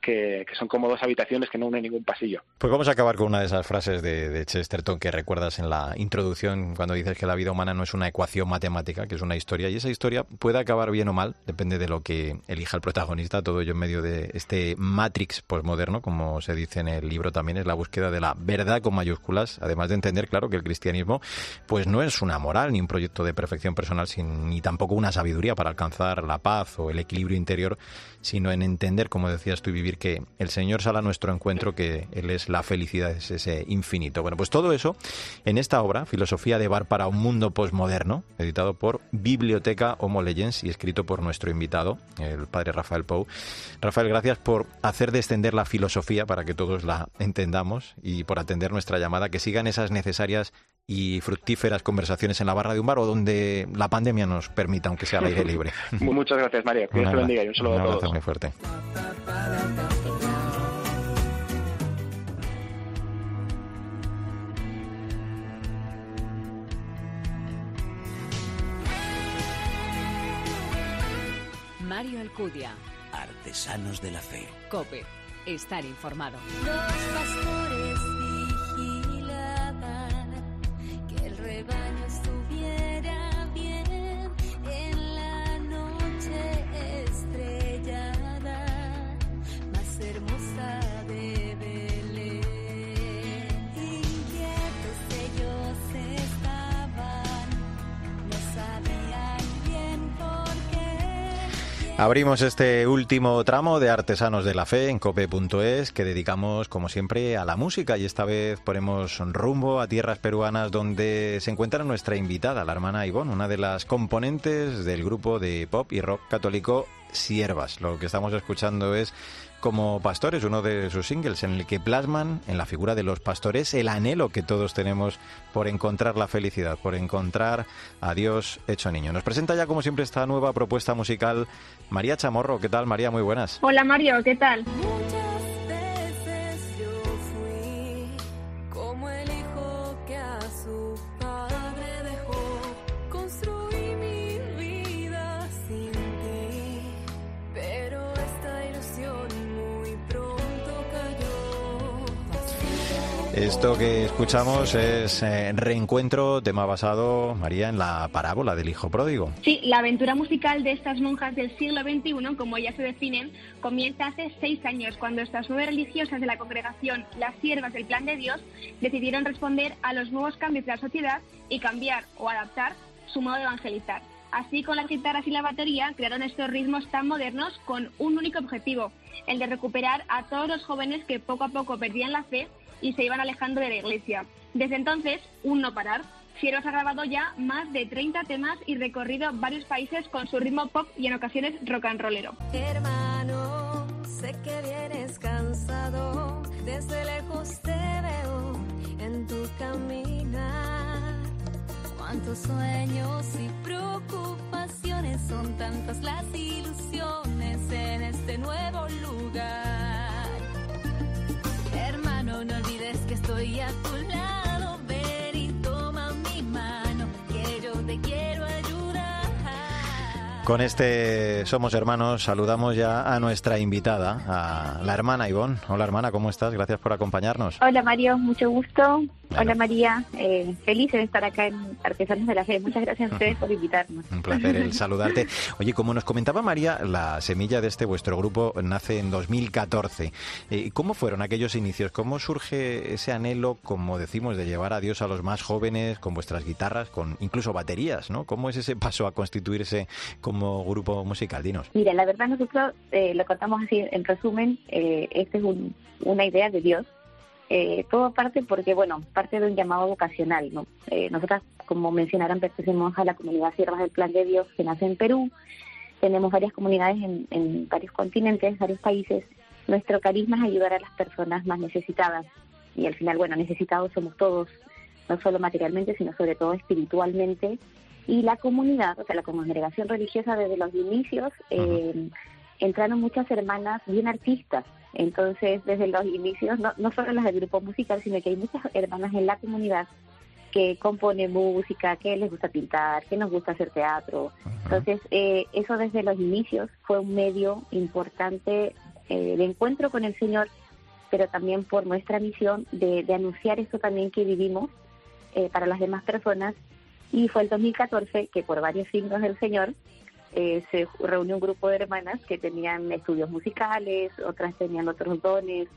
que, son como dos habitaciones que no unen ningún pasillo. Pues vamos a acabar con una de esas frases de, Chesterton que recuerdas en la introducción cuando dices que la vida humana no es una ecuación matemática, que es una historia, y esa historia puede acabar bien o mal, depende de lo que elija el protagonista, todo ello en medio de este Matrix postmoderno, como se dice en el libro también, es la búsqueda de la verdad con mayúsculas, además de entender, claro, que el cristianismo pues no es una moral ni un proyecto de perfección personal, ni tampoco una sabiduría para alcanzar la paz o el equilibrio interior, sino en entender, como decías tú, vivir que el Señor sale a nuestro encuentro, que Él es la felicidad, es ese infinito. Bueno, pues todo eso en esta obra, Filosofía de Bar para un Mundo Postmoderno, editado por Biblioteca Homo Legends y escrito por nuestro invitado, el padre Rafael Pou. Rafael, gracias por hacer descender la filosofía para que todos la entendamos y por atender nuestra llamada, que sigan esas necesarias y fructíferas conversaciones en la barra de un bar o donde la pandemia nos permita, aunque sea al aire libre. Muchas gracias, María. Que Dios te bendiga y un saludo a todos. muy fuerte. Mario Alcudia. Artesanos de la Fe. Cope. Estar informado. Abrimos este último tramo de Artesanos de la Fe en cope.es que dedicamos, como siempre, a la música y esta vez ponemos rumbo a tierras peruanas donde se encuentra nuestra invitada, la hermana Ivonne, una de las componentes del grupo de pop y rock católico Siervas. Lo que estamos escuchando es como pastores, uno de sus singles, en el que plasman en la figura de los pastores el anhelo que todos tenemos por encontrar la felicidad, por encontrar a Dios hecho niño. Nos presenta ya, como siempre, esta nueva propuesta musical María Chamorro. ¿Qué tal, María? Muy buenas. Hola, Mario, ¿qué tal? Esto que escuchamos es eh, Reencuentro, tema basado, María, en la parábola del Hijo Pródigo. Sí, la aventura musical de estas monjas del siglo XXI, como ellas se definen, comienza hace seis años, cuando estas nueve religiosas de la congregación, las siervas del plan de Dios, decidieron responder a los nuevos cambios de la sociedad y cambiar o adaptar su modo de evangelizar. Así, con las guitarras y la batería, crearon estos ritmos tan modernos con un único objetivo, el de recuperar a todos los jóvenes que poco a poco perdían la fe y se iban alejando de la iglesia. Desde entonces, un no parar. Siervos ha grabado ya más de 30 temas y recorrido varios países con su ritmo pop y en ocasiones rock and rollero. Hermano, sé que vienes cansado, desde lejos te veo en tu caminar. Cuántos sueños y preocupaciones son tantas las ilusiones en este nuevo lugar no olvides que estoy a tu lado. Con este Somos Hermanos saludamos ya a nuestra invitada, a la hermana Ivonne. Hola hermana, ¿cómo estás? Gracias por acompañarnos. Hola Mario, mucho gusto. Hola María, eh, feliz de estar acá en Artesanos de la Fe. Muchas gracias a ustedes por invitarnos. Un placer el saludarte. Oye, como nos comentaba María, la semilla de este vuestro grupo nace en 2014. Eh, ¿Cómo fueron aquellos inicios? ¿Cómo surge ese anhelo, como decimos, de llevar a Dios a los más jóvenes con vuestras guitarras, con incluso baterías? ¿no? ¿Cómo es ese paso a constituirse como grupo musical? Dinos. Mira, la verdad nosotros eh, lo contamos así en resumen. Eh, esta es una idea de Dios eh, todo parte porque, bueno, parte de un llamado vocacional, ¿no? Eh, nosotras, como mencionaron, pertenecemos a la comunidad Siervas del Plan de Dios que nace en Perú. Tenemos varias comunidades en, en varios continentes, varios países. Nuestro carisma es ayudar a las personas más necesitadas. Y al final, bueno, necesitados somos todos no solo materialmente, sino sobre todo espiritualmente. Y la comunidad, o sea, la congregación religiosa desde los inicios, eh, entraron muchas hermanas bien artistas. Entonces, desde los inicios, no, no solo las del grupo musical, sino que hay muchas hermanas en la comunidad que componen música, que les gusta pintar, que nos gusta hacer teatro. Entonces, eh, eso desde los inicios fue un medio importante eh, de encuentro con el Señor, pero también por nuestra misión de, de anunciar esto también que vivimos eh, para las demás personas. Y fue el 2014 que por varios signos del Señor eh, se reunió un grupo de hermanas que tenían estudios musicales, otras tenían otros dones,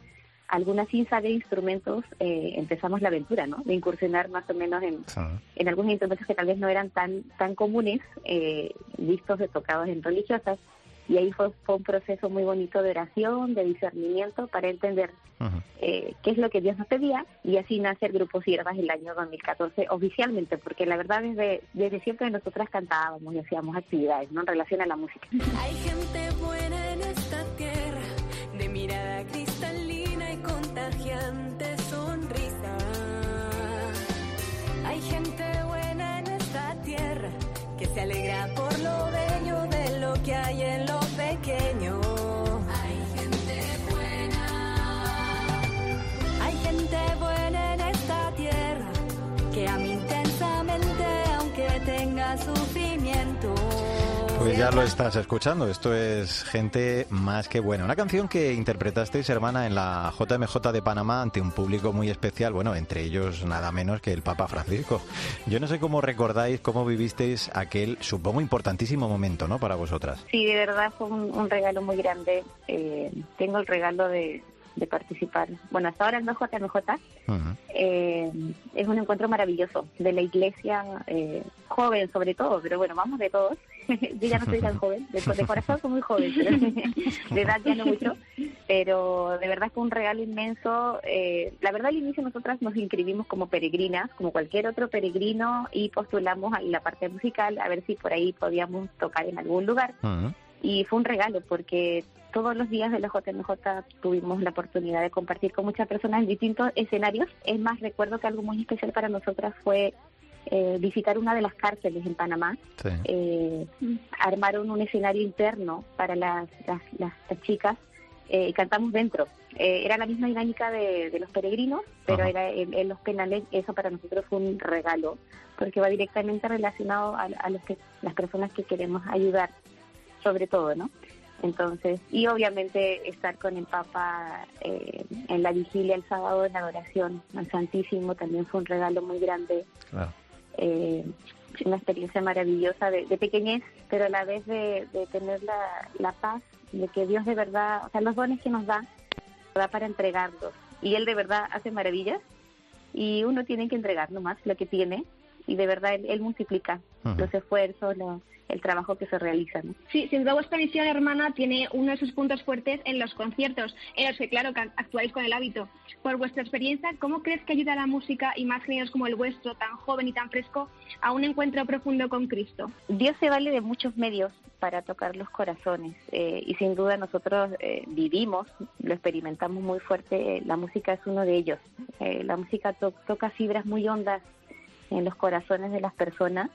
algunas sin saber instrumentos, eh, empezamos la aventura, ¿no? De incursionar más o menos en, en algunos instrumentos que tal vez no eran tan tan comunes, eh, vistos de tocados en religiosas. Y ahí fue, fue un proceso muy bonito de oración, de discernimiento, para entender eh, qué es lo que Dios nos pedía. Y así nace el Grupo Siervas el año 2014 oficialmente, porque la verdad desde, desde siempre nosotras cantábamos y hacíamos actividades, ¿no? En relación a la música. Hay gente buena en esta tierra, de mirada cristalina y contagiante sonrisa. Hay gente buena en esta tierra que se alegra por lo bello que hay en lo pequeño. Hay gente buena. Hay gente buena en esta tierra que ama intensamente aunque tenga sufrimiento. Pues ya lo estás escuchando, esto es gente más que buena. Una canción que interpretasteis, hermana, en la JMJ de Panamá ante un público muy especial, bueno, entre ellos nada menos que el Papa Francisco. Yo no sé cómo recordáis, cómo vivisteis aquel, supongo, importantísimo momento, ¿no?, para vosotras. Sí, de verdad fue un, un regalo muy grande. Eh, tengo el regalo de, de participar. Bueno, hasta ahora en JMJ eh, es un encuentro maravilloso de la iglesia, eh, joven sobre todo, pero bueno, vamos de todos. Yo ya no soy tan joven, de, de corazón soy muy joven, pero de edad ya no mucho. Pero de verdad fue un regalo inmenso. Eh, la verdad, al inicio nosotras nos inscribimos como peregrinas, como cualquier otro peregrino, y postulamos a la parte musical a ver si por ahí podíamos tocar en algún lugar. Ujú. Y fue un regalo porque todos los días de la JMJ tuvimos la oportunidad de compartir con muchas personas en distintos escenarios. Es más, recuerdo que algo muy especial para nosotras fue eh, visitar una de las cárceles en Panamá. Sí. Eh, armaron un escenario interno para las, las, las- las chicas eh, y cantamos dentro. Eh, era la misma dinámica de, de los peregrinos, pero Ajá. era en, en los penales, eso para nosotros fue un regalo, porque va directamente relacionado a, a los que, las personas que queremos ayudar, sobre todo, ¿no? Entonces, y obviamente estar con el Papa eh, en la vigilia el sábado en la adoración al Santísimo también fue un regalo muy grande Claro. Eh, una experiencia maravillosa de, pequeñez, pero a la vez de, de tener la, la paz, de que Dios de verdad, o sea, los dones que nos da, da para entregarlos. Y Él de verdad hace maravillas y uno tiene que entregar nomás lo que tiene y de verdad Él, él multiplica los esfuerzos, lo- el trabajo que se realiza. ¿no? Sí, sin duda vuestra misión, hermana, tiene uno de sus puntos fuertes en los conciertos, en los que, claro, que actuáis con el hábito. Por vuestra experiencia, ¿cómo crees que ayuda la música y más géneros como el vuestro, tan joven y tan fresco, a un encuentro profundo con Cristo? Dios se vale de muchos medios para tocar los corazones eh, y sin duda nosotros eh, vivimos, lo experimentamos muy fuerte, eh, la música es uno de ellos. Eh, la música to- toca fibras muy hondas en los corazones de las personas,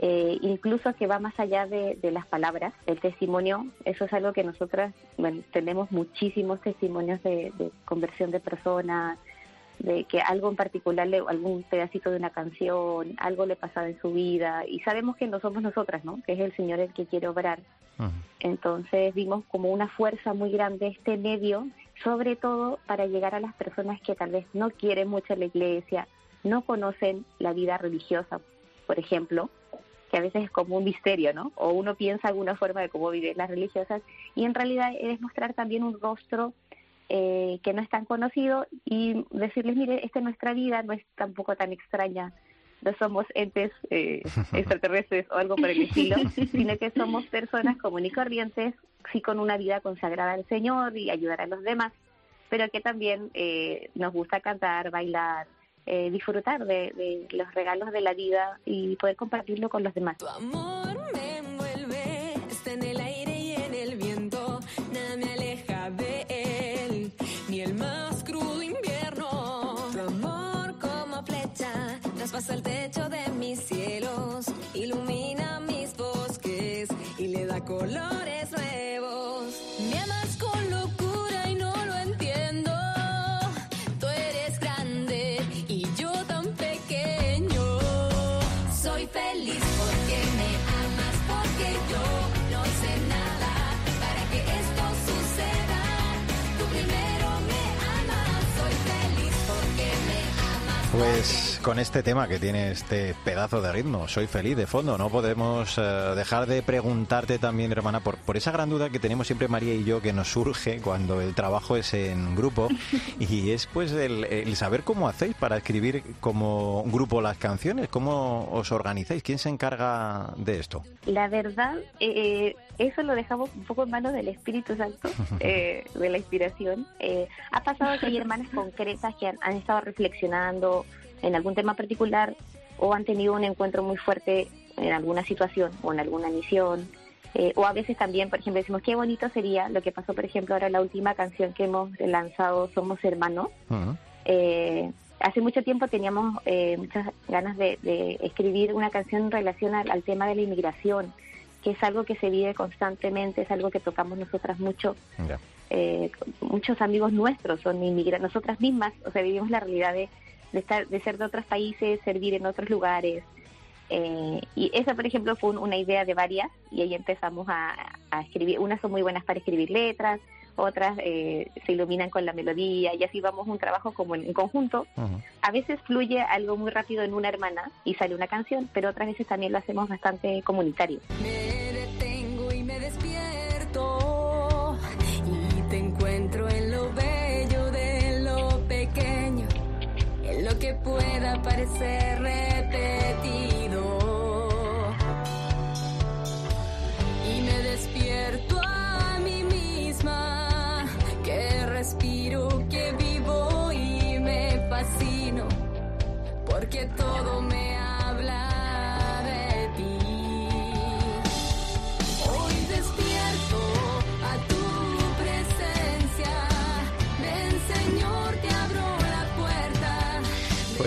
eh, incluso que va más allá de, de las palabras, el testimonio, eso es algo que nosotras, bueno, tenemos muchísimos testimonios de, de conversión de personas, de que algo en particular, le- algún pedacito de una canción, algo le pasaba en su vida, y sabemos que no somos nosotras, ¿no? Que es el Señor el que quiere obrar. Entonces vimos como una fuerza muy grande este medio, sobre todo para llegar a las personas que tal vez no quieren mucho la iglesia, no conocen la vida religiosa, por ejemplo, que a veces es como un misterio, ¿no? O uno piensa alguna forma de cómo viven las religiosas y en realidad es mostrar también un rostro eh, que no es tan conocido y decirles, mire, esta es nuestra vida, no es tampoco tan extraña, no somos entes eh, extraterrestres o algo por el estilo, sino que somos personas comunes y corrientes, sí con una vida consagrada al Señor y ayudar a los demás, pero que también eh, nos gusta cantar, bailar, eh, disfrutar de, de, los regalos de la vida y poder compartirlo con los demás. Tu amor me envuelve, está en el aire y en el viento, nada me aleja de él, ni el más crudo invierno. Tu amor como flecha, traspasa el techo de mis cielos, ilumina mis bosques y le da colores con este tema que tiene este pedazo de ritmo, soy feliz de fondo, no podemos eh, dejar de preguntarte también, hermana, por, por esa gran duda que tenemos siempre María y yo que nos surge cuando el trabajo es en grupo. Y es pues el, el saber cómo hacéis para escribir como grupo las canciones, cómo os organizáis, quién se encarga de esto. La verdad, eh, eso lo dejamos un poco en manos del Espíritu Santo, eh, de la inspiración. Eh, ha pasado que hay hermanas concretas que han, han estado reflexionando en algún tema particular o han tenido un encuentro muy fuerte en alguna situación o en alguna misión. Eh, o a veces también, por ejemplo, decimos qué bonito sería lo que pasó, por ejemplo, ahora la última canción que hemos lanzado, Somos Hermanos. Eh, hace mucho tiempo teníamos eh, muchas ganas de, de escribir una canción en relación al, al tema de la inmigración, que es algo que se vive constantemente, es algo que tocamos nosotras mucho. Ya. Eh, muchos amigos nuestros son inmigrantes, nosotras mismas, o sea, vivimos la realidad de, de estar, de ser de otros países, servir en otros lugares. Eh, y esa, por ejemplo, fue un- una idea de varias y ahí empezamos a, a escribir. Unas son muy buenas para escribir letras, otras eh, se iluminan con la melodía y así vamos un trabajo como en, en conjunto. A veces fluye algo muy rápido en una hermana y sale una canción, pero otras veces también lo hacemos bastante comunitario. Pueda parecer repetido. Y me despierto a mí misma, que respiro, que vivo y me fascino, porque todo me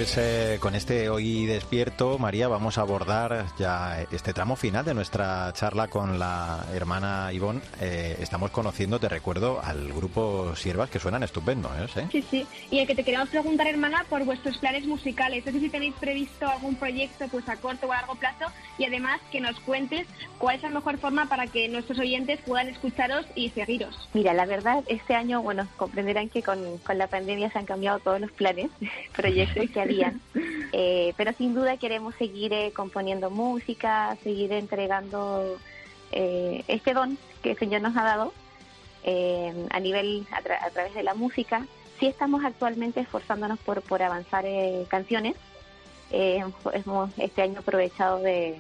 Pues eh, con este hoy despierto, María, vamos a abordar ya este tramo final de nuestra charla con la hermana Ivonne. Eh, estamos conociendo, te recuerdo, al grupo Siervas que suenan estupendo, ¿eh? ¿Sí? Sí, sí. Y el que te queríamos preguntar, hermana, por vuestros planes musicales. No sé si tenéis previsto algún proyecto pues a corto o a largo plazo y además que nos cuentes cuál es la mejor forma para que nuestros oyentes puedan escucharos y seguiros. Mira, la verdad, este año, bueno, comprenderán que con, con la pandemia se han cambiado todos los planes, proyectos que Eh, pero sin duda queremos seguir eh, componiendo música, seguir entregando eh, este don que el Señor nos ha dado eh, a nivel, a, tra- a través de la música. Sí estamos actualmente esforzándonos por, por avanzar canciones. Hemos este año aprovechado de,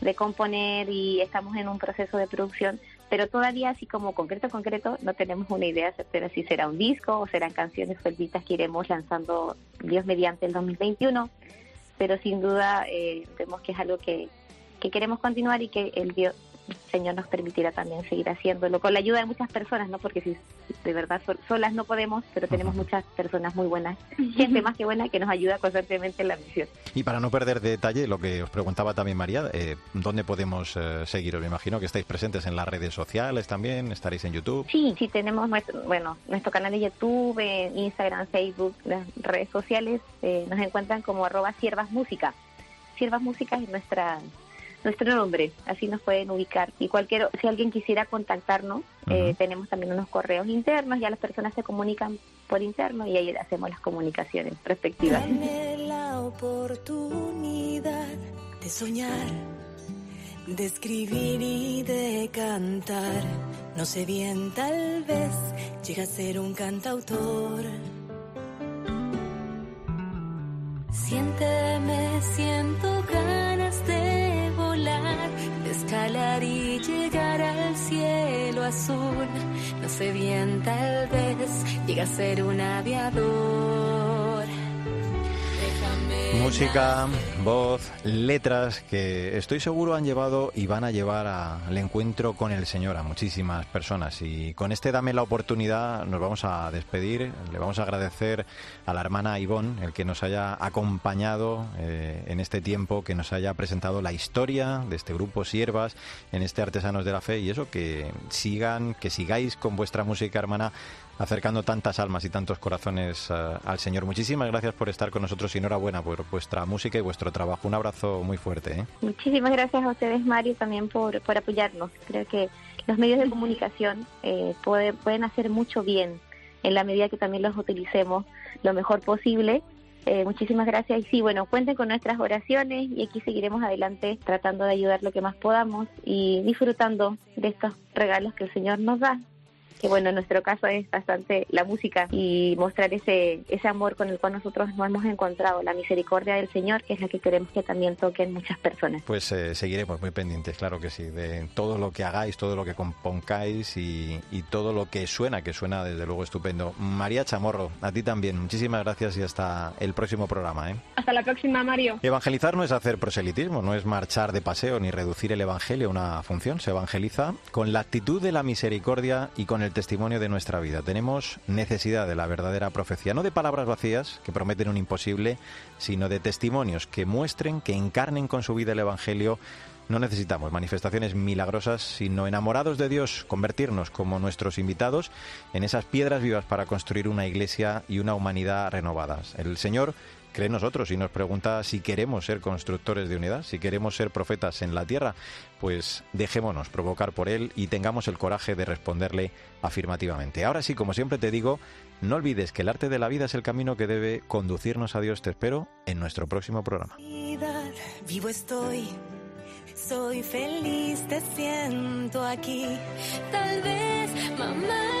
de componer y estamos en un proceso de producción pero todavía así como concreto concreto no tenemos una idea certera si será un disco o serán canciones sueltitas que iremos lanzando Dios mediante el 2021 pero sin duda eh, vemos que es algo que, que queremos continuar y que el Dios Señor nos permitirá también seguir haciéndolo con la ayuda de muchas personas, ¿no? Porque si de verdad sol- solas no podemos, pero tenemos muchas personas muy buenas, gente más que buena que nos ayuda constantemente en la misión. Y para no perder detalle, lo que os preguntaba también María, eh, ¿dónde podemos eh, seguiros? Me imagino que estáis presentes en las redes sociales también, estaréis en YouTube. Sí, sí, tenemos nuestro, bueno, nuestro canal de YouTube, en Instagram, Facebook, las redes sociales, eh, nos encuentran como arroba siervas música. Siervas música es nuestra nuestro nombre, así nos pueden ubicar. Y cualquier, si alguien quisiera contactarnos, eh, Ujú. tenemos también unos correos internos, ya las personas se comunican por interno y ahí hacemos las comunicaciones respectivas. Dame la oportunidad de soñar, de escribir y de cantar. No sé bien, tal vez llega a ser un cantautor. Siénteme, siento ganas escalar y llegar al cielo azul. No sé bien, tal vez llega a ser un aviador. Déjame Música, voz, letras que estoy seguro han llevado y van a llevar al encuentro con el Señor a muchísimas personas. Y con este Dame la oportunidad nos vamos a despedir. Le vamos a agradecer a la hermana Ivonne el que nos haya acompañado eh, en este tiempo, que nos haya presentado la historia de este grupo Siervas en este Artesanos de la Fe y eso, que sigan, que sigáis con vuestra música, hermana, acercando tantas almas y tantos corazones eh, al Señor. Muchísimas gracias por estar con nosotros y enhorabuena por vuestra música y vuestro trabajo. Un abrazo muy fuerte. ¿eh? Muchísimas gracias a ustedes, Mario, también por, por apoyarnos. Creo que los medios de comunicación eh, puede- pueden hacer mucho bien en la medida que también los utilicemos lo mejor posible Eh, muchísimas gracias y sí, bueno, cuenten con nuestras oraciones y aquí seguiremos adelante tratando de ayudar lo que más podamos y disfrutando de estos regalos que el Señor nos da que bueno, en nuestro caso es bastante la música y mostrar ese, ese amor con el cual nosotros nos hemos encontrado, la misericordia del Señor, que es la que queremos que también toquen muchas personas. Pues eh, seguiremos muy pendientes, claro que sí, de todo lo que hagáis, todo lo que compongáis y, y todo lo que suena, que suena desde luego estupendo. María Chamorro, a ti también, muchísimas gracias y hasta el próximo programa. ¿eh? Hasta la próxima, Mario. Evangelizar no es hacer proselitismo, no es marchar de paseo ni reducir el Evangelio a una función. Se evangeliza con la actitud de la misericordia y con el testimonio de nuestra vida. Tenemos necesidad de la verdadera profecía, no de palabras vacías que prometen un imposible, sino de testimonios que muestren, que encarnen con su vida el Evangelio. No necesitamos manifestaciones milagrosas, sino enamorados de Dios, convertirnos como nuestros invitados en esas piedras vivas para construir una iglesia y una humanidad renovadas. El Señor cree nosotros y nos pregunta si queremos ser constructores de unidad, si queremos ser profetas en la tierra, pues dejémonos provocar por Él y tengamos el coraje de responderle afirmativamente. Ahora sí, como siempre te digo, no olvides que el arte de la vida es el camino que debe conducirnos a Dios. Te espero en nuestro próximo programa. Vivo estoy, soy feliz, te siento aquí. Tal vez, mamá.